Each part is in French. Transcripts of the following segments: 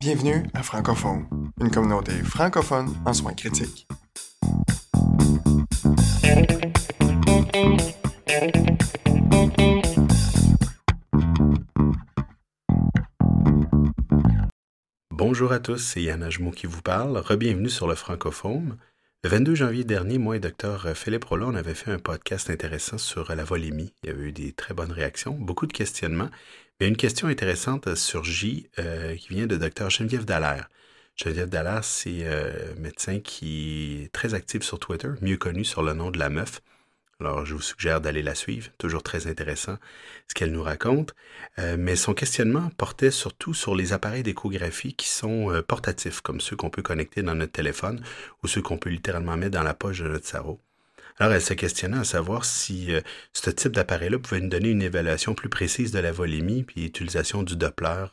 Bienvenue à Francophone, une communauté francophone en soins critiques. Bonjour à tous, c'est Yann Ajmo qui vous parle. Rebienvenue sur le Francophone. Le 22 janvier dernier, moi et Dr Philippe Rollin, on avait fait un podcast intéressant sur la volémie. Il y avait eu des très bonnes réactions, beaucoup de questionnements. Mais une question intéressante a surgi euh, qui vient de Dr Geneviève Dallaire. Geneviève Dallaire, c'est un euh, médecin qui est très actif sur Twitter, mieux connu sur le nom de la meuf. Alors, je vous suggère d'aller la suivre. Toujours très intéressant ce qu'elle nous raconte. Euh, mais son questionnement portait surtout sur les appareils d'échographie qui sont euh, portatifs, comme ceux qu'on peut connecter dans notre téléphone ou ceux qu'on peut littéralement mettre dans la poche de notre cerveau. Alors, elle se questionnait à savoir si euh, ce type d'appareil-là pouvait nous donner une évaluation plus précise de la volémie, puis l'utilisation du Doppler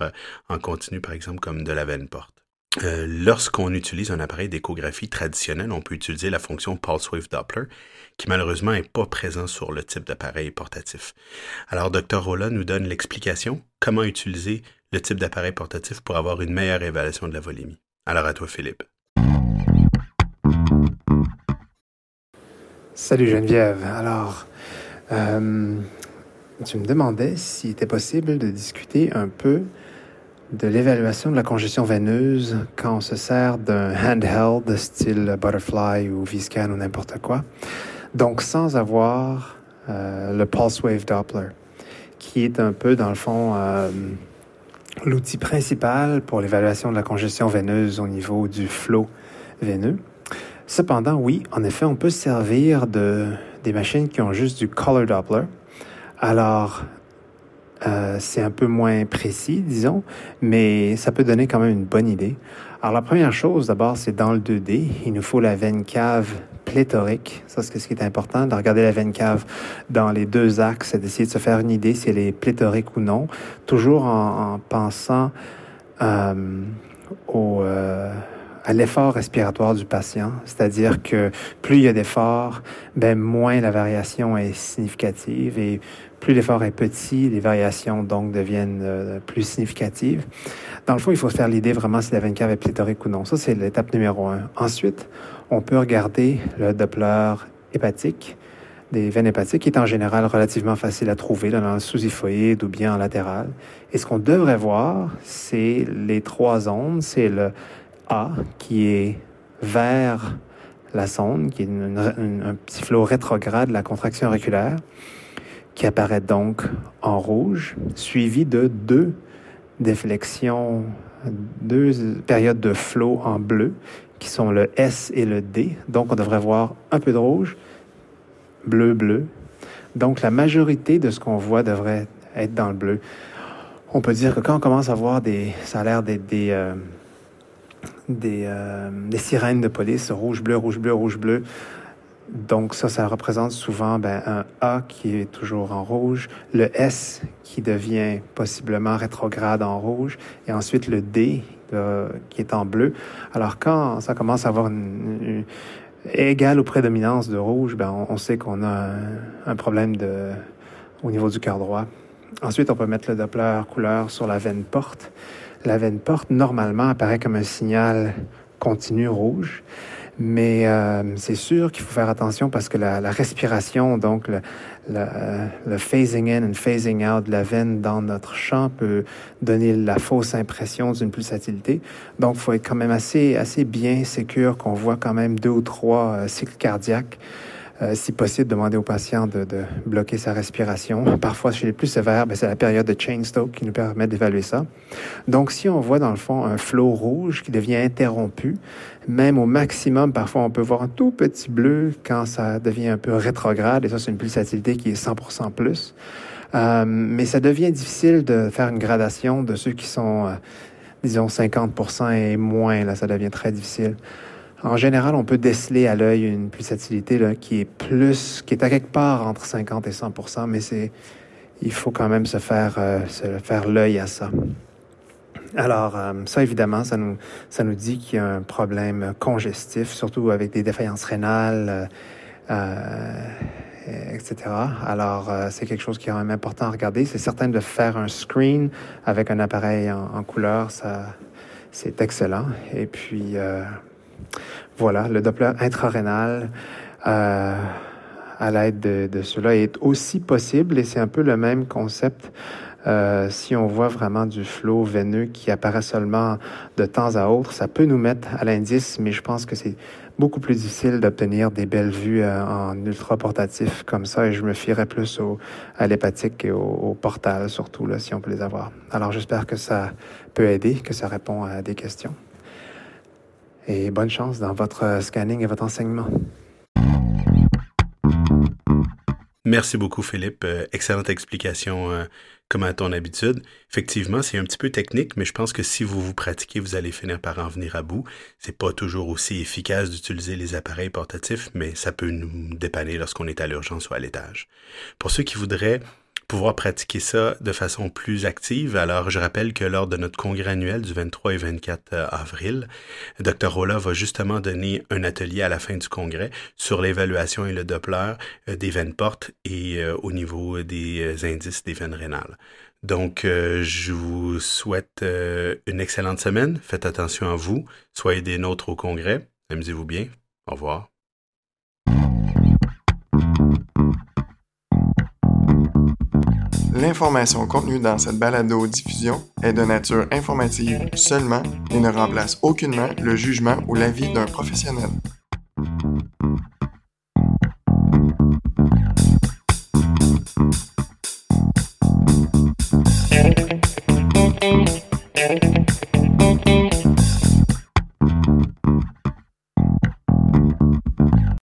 en continu, par exemple, comme de la veine porte. Lorsqu'on utilise un appareil d'échographie traditionnel, on peut utiliser la fonction Pulse Wave Doppler, qui malheureusement n'est pas présent sur le type d'appareil portatif. Alors, Dr. Rolla nous donne l'explication, comment utiliser le type d'appareil portatif pour avoir une meilleure évaluation de la volémie? Alors à toi, Philippe. Salut Geneviève. Alors, euh, tu me demandais s'il était possible de discuter un peu de l'évaluation de la congestion veineuse quand on se sert d'un handheld style Butterfly ou Viscan ou n'importe quoi. Donc, sans avoir euh, le Pulse Wave Doppler, qui est un peu, dans le fond, euh, l'outil principal pour l'évaluation de la congestion veineuse au niveau du flot veineux. Cependant, oui, en effet, on peut servir de, des machines qui ont juste du Color Doppler. Alors, euh, c'est un peu moins précis, disons, mais ça peut donner quand même une bonne idée. Alors, la première chose, d'abord, c'est dans le 2D, il nous faut la veine cave pléthorique. Ça, c'est ce qui est important, de regarder la veine cave dans les deux axes et d'essayer de se faire une idée si elle est pléthorique ou non, toujours en, pensant euh, au, euh, à l'effort respiratoire du patient. C'est-à-dire que plus il y a d'efforts, ben, moins la variation est significative et plus l'effort est petit, les variations donc deviennent euh, plus significatives. Dans le fond, il faut se faire l'idée vraiment si la veine cave est pléthorique ou non. Ça, c'est l'étape numéro un. Ensuite, on peut regarder le Doppler hépatique des veines hépatiques, qui est en général relativement facile à trouver dans le sous-hyphoïde ou bien en latéral. Et ce qu'on devrait voir, c'est les trois ondes. C'est le A qui est vers la sonde, qui est un petit flot rétrograde de la contraction auriculaire, qui apparaît donc en rouge, suivi de deux déflexions, deux périodes de flot en bleu, qui sont le S et le D. Donc, on devrait voir un peu de rouge, bleu, bleu. Donc, la majorité de ce qu'on voit devrait être dans le bleu. On peut dire que quand on commence à voir des, ça a l'air d'être des, euh, des, euh, des, sirènes de police, rouge, bleu, rouge, bleu, rouge, bleu. Donc ça, ça représente souvent ben, un A qui est toujours en rouge, le S qui devient possiblement rétrograde en rouge, et ensuite le D qui est en bleu. Alors quand ça commence à avoir une, égale ou prédominance de rouge, ben on, sait qu'on a un, problème de, au niveau du cœur droit. Ensuite, on peut mettre le Doppler couleur sur la veine porte. La veine porte, normalement, apparaît comme un signal continu rouge. Mais euh, c'est sûr qu'il faut faire attention parce que la, respiration, donc le, le, phasing in and phasing out de la veine dans notre champ peut donner la fausse impression d'une pulsatilité. Donc, il faut être quand même assez, assez bien sécure qu'on voit quand même deux ou trois euh, cycles cardiaques euh, si possible, demander au patient de, de, bloquer sa respiration. Parfois, chez les plus sévères, ben, c'est la période de chain stoke qui nous permet d'évaluer ça. Donc, si on voit dans le fond un flot rouge qui devient interrompu, même au maximum, parfois, on peut voir un tout petit bleu quand ça devient un peu rétrograde, et ça, c'est une pulsatilité qui est 100% plus. Euh, mais ça devient difficile de faire une gradation de ceux qui sont, euh, disons, 50% et moins. Là, ça devient très difficile. En général, on peut déceler à l'œil une pulsatilité là, qui est plus, qui est à quelque part entre 50 et 100 mais c'est, il faut quand même se faire, euh, se faire l'œil à ça. Alors, euh, ça, évidemment, ça nous, ça nous dit qu'il y a un problème congestif, surtout avec des défaillances rénales euh, etc. Alors, euh, c'est quelque chose qui est quand même important à regarder. C'est certain de faire un screen avec un appareil en, couleur, ça, c'est excellent. Et puis, euh, voilà, le Doppler intrarénal euh, à l'aide de, de, cela est aussi possible et c'est un peu le même concept euh, si on voit vraiment du flot veineux qui apparaît seulement de temps à autre, ça peut nous mettre à l'indice, mais je pense que c'est beaucoup plus difficile d'obtenir des belles vues euh, en ultra portatif comme ça et je me fierais plus à l'hépatique et au, au, portal surtout là, si on peut les avoir. Alors j'espère que ça peut aider, que ça répond à des questions. Et bonne chance dans votre scanning et votre enseignement. Merci beaucoup, Philippe. Euh, excellente explication, euh, comme à ton habitude. Effectivement, c'est un petit peu technique, mais je pense que si vous vous pratiquez, vous allez finir par en venir à bout. C'est pas toujours aussi efficace d'utiliser les appareils portatifs, mais ça peut nous dépanner lorsqu'on est à l'urgence ou à l'étage. Pour ceux qui voudraient pouvoir pratiquer ça de façon plus active. Alors, je rappelle que lors de notre congrès annuel du 23 et 24 euh, avril, Dr. Rolla va justement donner un atelier à la fin du congrès sur l'évaluation et le Doppler euh, des veines portes et euh, au niveau des indices des veines rénales. Donc, je vous souhaite une excellente semaine. Faites attention à vous. Soyez des nôtres au congrès. Amusez-vous bien. Au revoir. L'information contenue dans cette balado-diffusion est de nature informative seulement et ne remplace aucunement le jugement ou l'avis d'un professionnel.